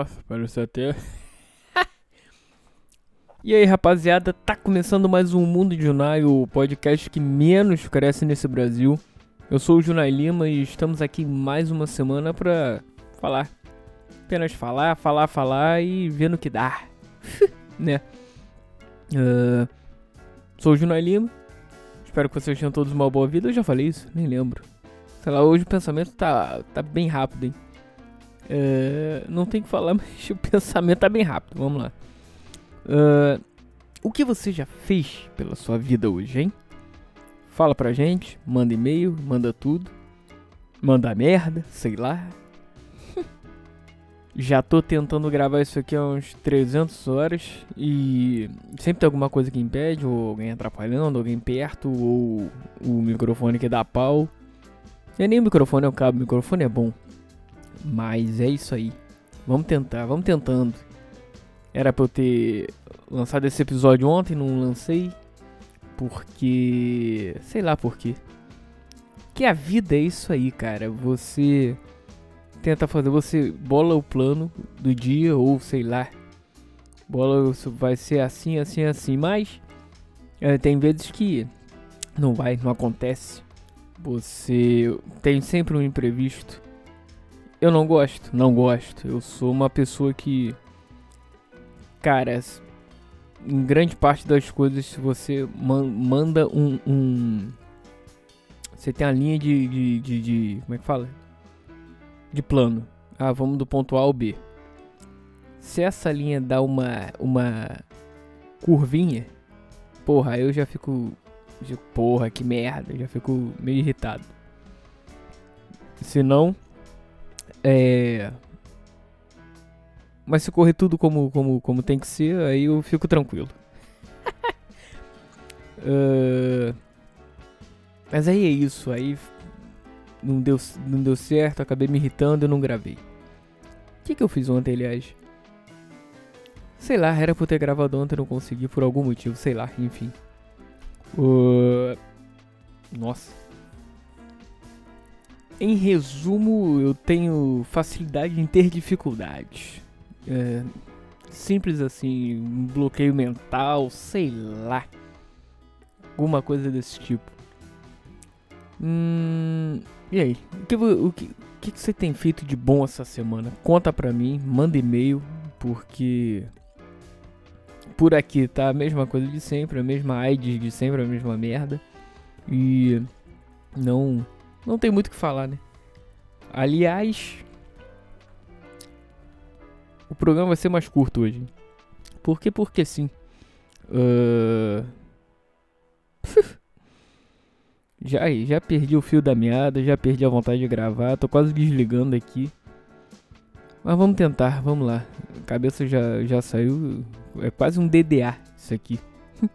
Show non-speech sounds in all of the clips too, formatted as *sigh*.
Nossa, parece até. *laughs* e aí, rapaziada, tá começando mais um Mundo de Junai, o podcast que menos cresce nesse Brasil. Eu sou o Junai Lima e estamos aqui mais uma semana pra falar. Apenas falar, falar, falar e ver no que dá. *laughs* né? Uh, sou o Junai Lima. Espero que vocês tenham todos uma boa vida. Eu já falei isso, nem lembro. Sei lá, hoje o pensamento tá, tá bem rápido, hein? Uh, não tem que falar, *laughs* mas o pensamento tá bem rápido. Vamos lá. Uh, o que você já fez pela sua vida hoje, hein? Fala pra gente, manda e-mail, manda tudo. Manda merda, sei lá. *laughs* já tô tentando gravar isso aqui há uns 300 horas e sempre tem alguma coisa que impede, ou alguém atrapalhando, alguém perto, ou o microfone que dá pau. É nem o microfone, é o cabo, o microfone é bom. Mas é isso aí. Vamos tentar, vamos tentando. Era pra eu ter lançado esse episódio ontem, não lancei. Porque. Sei lá por quê. Que a vida é isso aí, cara. Você tenta fazer, você bola o plano do dia, ou sei lá. Bola vai ser assim, assim, assim. Mas é, tem vezes que não vai, não acontece. Você tem sempre um imprevisto. Eu não gosto, não gosto. Eu sou uma pessoa que. Cara, em grande parte das coisas, se você man manda um, um, Você tem a linha de, de, de, de. Como é que fala? De plano. Ah, vamos do ponto A ao B. Se essa linha dá uma. Uma. Curvinha. Porra, eu já fico. Porra, que merda. Já fico meio irritado. Se não é. Mas se correr tudo como, como, como tem que ser, aí eu fico tranquilo. *laughs* uh... Mas aí é isso, aí não deu, não deu certo, acabei me irritando e não gravei. O que, que eu fiz ontem, aliás? Sei lá, era eu ter gravado ontem e não consegui por algum motivo, sei lá, enfim. Uh... Nossa. Em resumo, eu tenho facilidade em ter dificuldades. É, simples assim, um bloqueio mental, sei lá. Alguma coisa desse tipo. Hum, e aí? O que, o, que, o que você tem feito de bom essa semana? Conta pra mim, manda e-mail, porque por aqui tá a mesma coisa de sempre, a mesma AIDS de sempre, a mesma merda. E não não tem muito o que falar, né? Aliás, o programa vai ser mais curto hoje. Por que? Porque sim. Uh... *laughs* já, já perdi o fio da meada, já perdi a vontade de gravar, tô quase desligando aqui. Mas vamos tentar, vamos lá. A cabeça já, já saiu. É quase um DDA isso aqui. *laughs*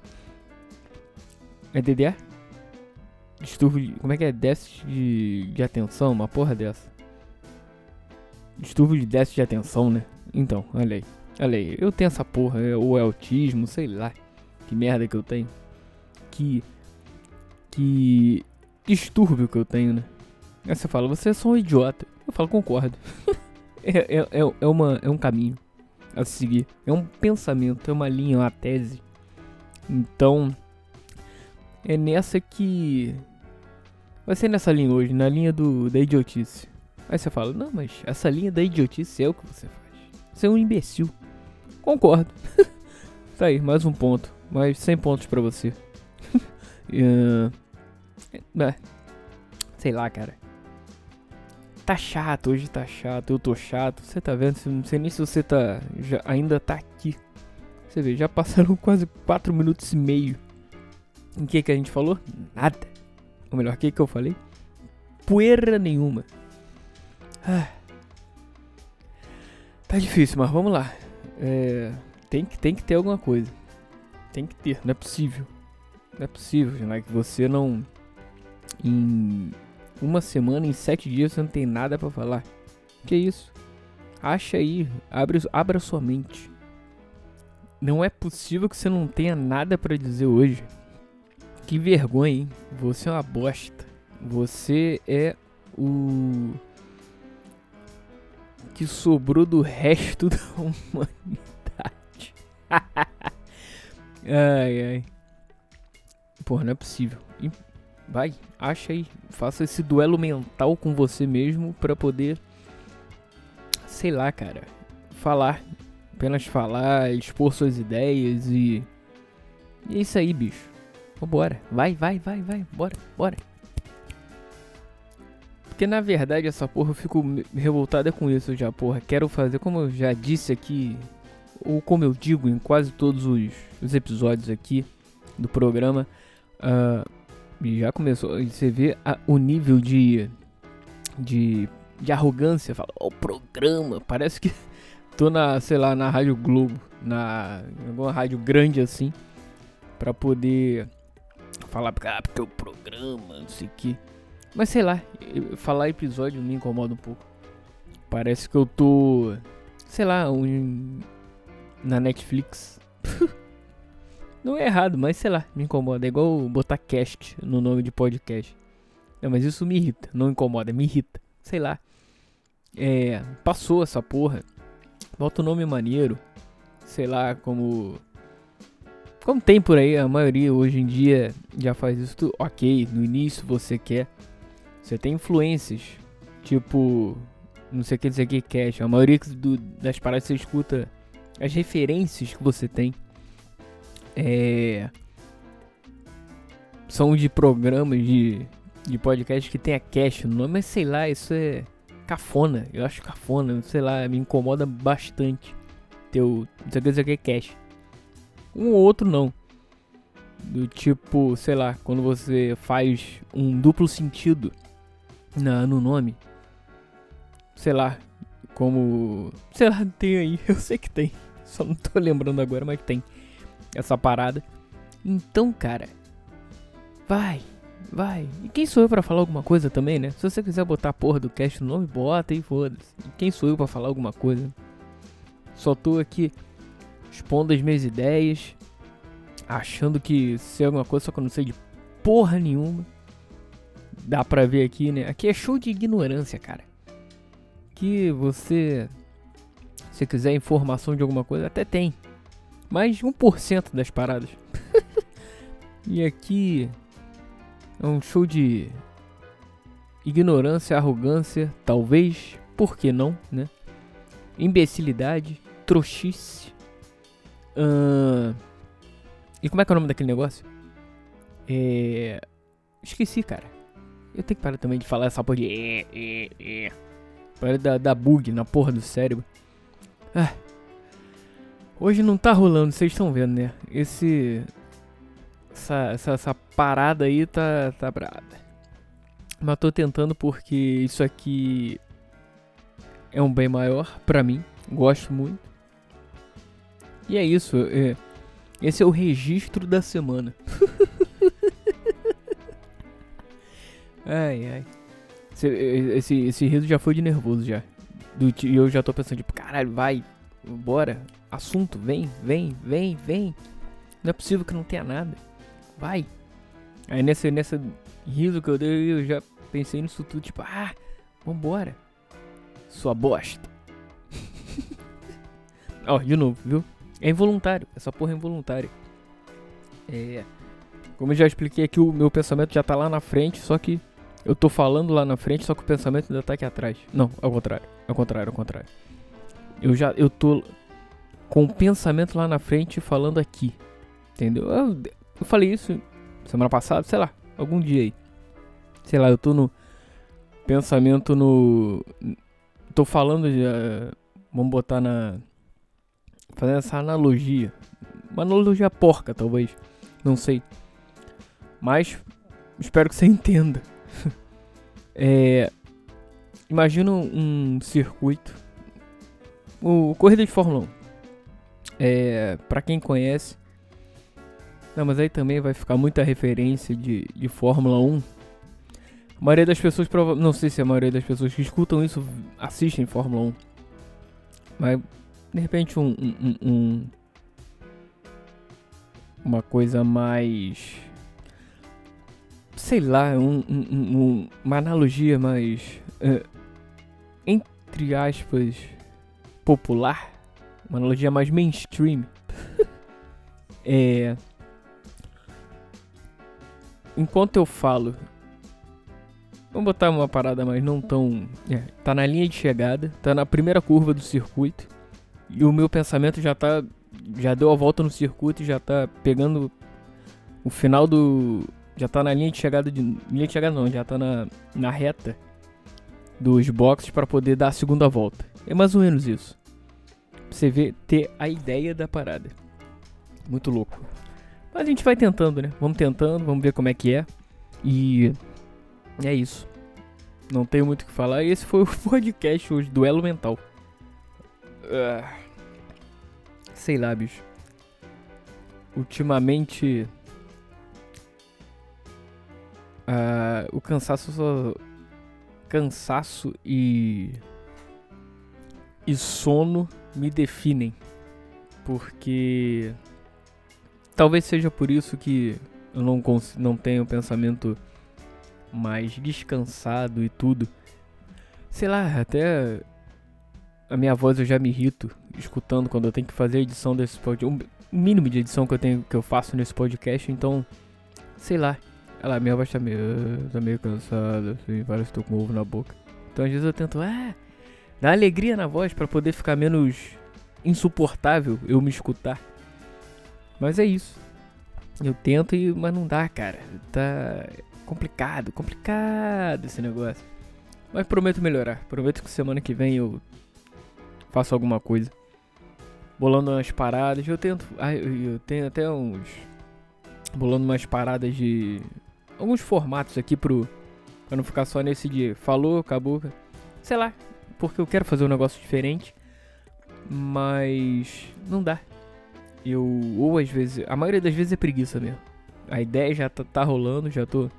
é DDA? Distúrbio de. Como é que é? Déficit de, de atenção? Uma porra dessa. Distúrbio de déficit de atenção, né? Então, olha aí. Olha aí. Eu tenho essa porra. É, ou é autismo, sei lá. Que merda que eu tenho. Que. Que. Distúrbio que eu tenho, né? Aí você fala, você é só um idiota. Eu falo, concordo. *laughs* é, é, é, é, uma, é um caminho a seguir. É um pensamento, é uma linha, uma tese. Então. É nessa que Vai ser nessa linha hoje, na linha do, da idiotice. Aí você fala, não, mas essa linha da idiotice é o que você faz. Você é um imbecil. Concordo. *laughs* tá aí, mais um ponto. Mais 100 pontos pra você. uh, *laughs* é, sei lá, cara. Tá chato, hoje tá chato, eu tô chato. Você tá vendo? Não sei nem se você tá. Já, ainda tá aqui. Você vê, já passaram *laughs* quase 4 minutos e meio. Em que que a gente falou? Nada. Ou melhor, o que, que eu falei? Poeira nenhuma. Ah. Tá difícil, mas vamos lá. É, tem, que, tem que ter alguma coisa. Tem que ter, não é possível. Não é possível, né? Que você não. Em uma semana, em sete dias, você não tem nada para falar. Que isso? Acha aí, abre, abra sua mente. Não é possível que você não tenha nada para dizer hoje. Que vergonha, hein? Você é uma bosta. Você é o. que sobrou do resto *laughs* da humanidade. *laughs* ai, ai. Porra, não é possível. Vai, acha aí. Faça esse duelo mental com você mesmo pra poder. Sei lá, cara. Falar. Apenas falar, expor suas ideias e. E é isso aí, bicho. Vambora. Vai, vai, vai, vai. Bora, bora. Porque na verdade essa porra eu fico revoltada com isso já, porra. Quero fazer, como eu já disse aqui, ou como eu digo em quase todos os, os episódios aqui do programa, uh, já começou. Você vê a, o nível de, de, de arrogância. Fala, o oh, programa, parece que *laughs* tô na, sei lá, na Rádio Globo, na alguma rádio grande assim, pra poder falar, ah, porque o programa, não sei o que. Mas sei lá, falar episódio me incomoda um pouco. Parece que eu tô, sei lá, um, na Netflix. *laughs* Não é errado, mas sei lá, me incomoda. É igual botar cast no nome de podcast. Não, mas isso me irrita. Não incomoda, me irrita. Sei lá. É. Passou essa porra. Bota o nome maneiro. Sei lá, como. Como tem por aí, a maioria hoje em dia já faz isso. Tu, ok, no início você quer. Você tem influências. Tipo. Não sei o que dizer que cast. A maioria do, das paradas você escuta as referências que você tem é, são de programas de, de podcast que tem a cash no nome, mas sei lá, isso é cafona. Eu acho cafona, sei lá, me incomoda bastante. Teu, não sei o que é cash. Um ou outro não. Do tipo, sei lá, quando você faz um duplo sentido na, no nome. Sei lá, como. Sei lá, tem aí, *laughs* eu sei que tem. Só não tô lembrando agora, mas tem essa parada. Então, cara, vai, vai. E quem sou eu para falar alguma coisa também, né? Se você quiser botar a porra do cast no nome, bota e foda-se. E quem sou eu para falar alguma coisa? Só tô aqui expondo as minhas ideias, achando que sei alguma coisa, só que eu não sei de porra nenhuma. Dá pra ver aqui, né? Aqui é show de ignorância, cara. Que você, se quiser informação de alguma coisa, até tem mais de 1% das paradas. *laughs* e aqui é um show de ignorância, arrogância, talvez, por que não, né? Imbecilidade, trouxice. Uh... E como é que é o nome daquele negócio? É... Esqueci, cara. Eu tenho que parar também de falar essa porra de... É, é, é. Para dar bug na porra do cérebro. Ah, Hoje não tá rolando, vocês estão vendo, né? Esse. Essa, essa, essa, parada aí tá, tá brada. Mas tô tentando porque isso aqui é um bem maior pra mim. Gosto muito. E é isso. É, esse é o registro da semana. *laughs* ai, ai. Esse, esse, esse riso já foi de nervoso já. E eu já tô pensando, tipo, caralho, vai, bora assunto, vem, vem, vem, vem. Não é possível que não tenha nada. Vai. Aí nessa, nessa riso que eu dei, eu já pensei nisso tudo, tipo, ah, vambora. Sua bosta. *laughs* Ó, de novo, viu? É involuntário, essa porra é involuntária. É. Como eu já expliquei aqui, o meu pensamento já tá lá na frente, só que eu tô falando lá na frente, só que o pensamento ainda tá aqui atrás. Não, ao contrário. Ao contrário, ao contrário. Eu já eu tô com o pensamento lá na frente falando aqui. Entendeu? Eu, eu falei isso semana passada, sei lá, algum dia aí. Sei lá, eu tô no pensamento no. Tô falando de. Uh, vamos botar na. Fazendo essa analogia. Uma analogia porca, talvez. Não sei. Mas espero que você *laughs* entenda. é, imagina um circuito. O corrida de Fórmula 1. É, para quem conhece. Não, mas aí também vai ficar muita referência de, de Fórmula 1. A maioria das pessoas, não sei se a maioria das pessoas que escutam isso assistem Fórmula 1. Mas de repente um, um, um uma coisa mais sei lá, um, um, uma analogia mais uh, entre aspas, popular, uma analogia mais mainstream, *laughs* é. Enquanto eu falo. Vamos botar uma parada mais não tão. É, tá na linha de chegada, tá na primeira curva do circuito. E o meu pensamento já tá. Já deu a volta no circuito e já tá pegando o final do. Já tá na linha de chegada de. Linha de chegada não, já tá na, na reta dos boxes para poder dar a segunda volta. É mais ou menos isso. Pra você ver, ter a ideia da parada. Muito louco. Mas a gente vai tentando, né? Vamos tentando, vamos ver como é que é. E é isso. Não tenho muito o que falar. Esse foi o *laughs* podcast hoje, Duelo Mental. Uh, sei lá, bicho. Ultimamente. Uh, o cansaço só. Cansaço e. E sono me definem. Porque Talvez seja por isso que eu não, não tenho pensamento mais descansado e tudo. Sei lá, até a minha voz eu já me irrito escutando quando eu tenho que fazer a edição desse podcast. O mínimo de edição que eu tenho que eu faço nesse podcast, então sei lá. Ela minha voz tá meio, tá meio cansada, assim, parece que tô com ovo na boca. Então às vezes eu tento, ah, dar alegria na voz para poder ficar menos insuportável eu me escutar. Mas é isso. Eu tento, e, mas não dá, cara. Tá complicado, complicado esse negócio. Mas prometo melhorar. Prometo que semana que vem eu faço alguma coisa. Bolando umas paradas. Eu tento. Eu tenho até uns. Bolando umas paradas de. Alguns formatos aqui pro. Pra não ficar só nesse dia. Falou, acabou. Sei lá. Porque eu quero fazer um negócio diferente. Mas. Não dá. Eu, ou às vezes, a maioria das vezes é preguiça mesmo. A ideia já tá, tá rolando, já tô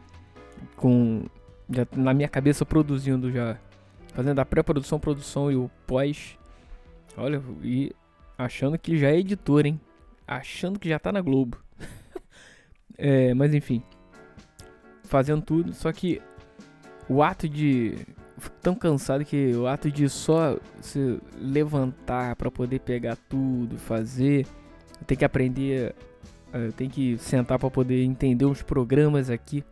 com. Já na minha cabeça produzindo já. Fazendo a pré-produção, produção e o pós. Olha, e achando que já é editor, hein? Achando que já tá na Globo. *laughs* é, mas enfim. Fazendo tudo, só que o ato de. Fico tão cansado que o ato de só se levantar para poder pegar tudo, fazer tenho que aprender, eu tenho que sentar para poder entender os programas aqui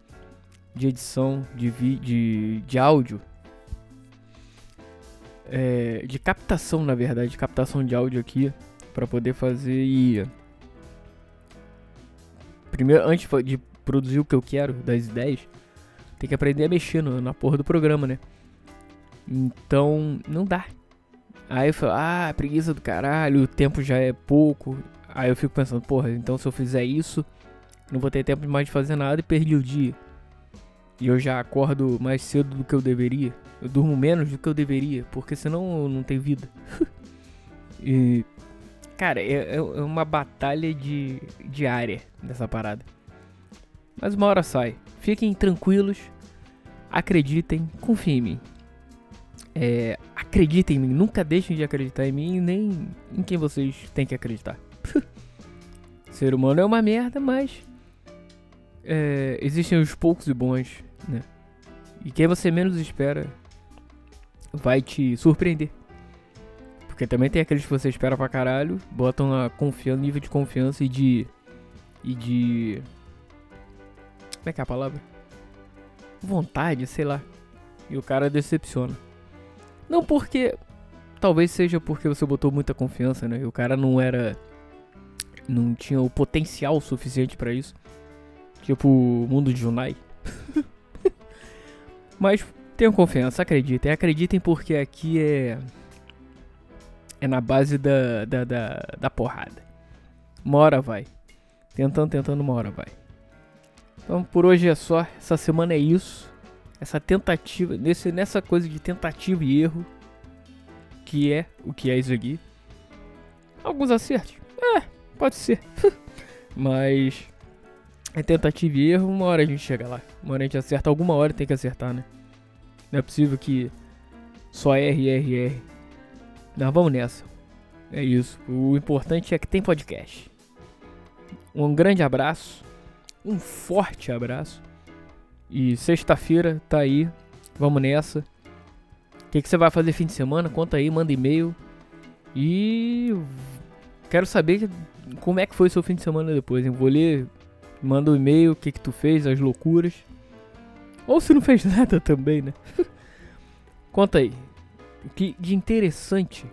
de edição de, de, de áudio. É, de captação, na verdade, de captação de áudio aqui para poder fazer e primeiro antes de produzir o que eu quero das ideias, tem que aprender a mexer no, na porra do programa, né? Então, não dá. Aí eu falo, ah, preguiça do caralho, o tempo já é pouco. Aí eu fico pensando, porra, então se eu fizer isso, não vou ter tempo mais de fazer nada e perdi o dia. E eu já acordo mais cedo do que eu deveria. Eu durmo menos do que eu deveria, porque senão não tenho vida. *laughs* e. Cara, é, é uma batalha de diária dessa parada. Mas uma hora sai. Fiquem tranquilos. Acreditem, confiem em mim. É, acreditem em mim, nunca deixem de acreditar em mim nem em quem vocês têm que acreditar. *laughs* Ser humano é uma merda, mas é, existem os poucos e bons, né? E quem você menos espera vai te surpreender. Porque também tem aqueles que você espera pra caralho, botam a confiança, nível de confiança e de. e de. Como é que é a palavra? Vontade, sei lá. E o cara decepciona. Não porque. Talvez seja porque você botou muita confiança, né? E o cara não era não tinha o potencial suficiente para isso. Tipo mundo de Junai. *laughs* Mas tenham confiança, acreditem. Acreditem porque aqui é. É na base da, da, da, da porrada. Uma hora vai. Tentando, tentando, uma hora vai. Então por hoje é só. Essa semana é isso. Essa tentativa. Nesse, nessa coisa de tentativa e erro. Que é o que é isso aqui. Alguns acertos. É, Pode ser. *laughs* Mas é tentativa e erro, uma hora a gente chega lá. Uma hora a gente acerta, alguma hora tem que acertar, né? Não é possível que só R, R, R. Não, vamos nessa. É isso. O importante é que tem podcast. Um grande abraço. Um forte abraço. E sexta-feira tá aí. Vamos nessa. que, que você vai fazer fim de semana? Conta aí, manda e-mail. E quero saber como é que foi o seu fim de semana depois. Hein? Vou ler, manda um e-mail, o que, que tu fez, as loucuras. Ou se não fez *laughs* nada também, né? Conta aí. O que de interessante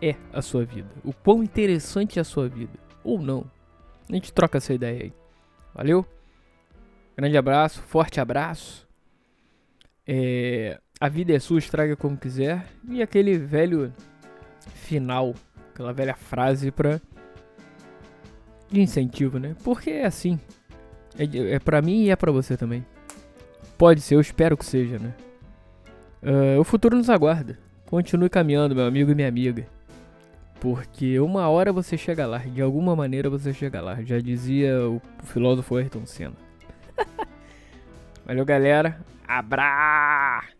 é a sua vida? O quão interessante é a sua vida? Ou não? A gente troca essa ideia aí. Valeu? Grande abraço, forte abraço. É, a vida é sua, estraga como quiser. E aquele velho final, aquela velha frase pra de incentivo, né? Porque é assim. É, é pra mim e é pra você também. Pode ser, eu espero que seja, né? Uh, o futuro nos aguarda. Continue caminhando, meu amigo e minha amiga. Porque uma hora você chega lá, de alguma maneira você chega lá. Já dizia o filósofo Ayrton Senna. *laughs* Valeu, galera. Abra!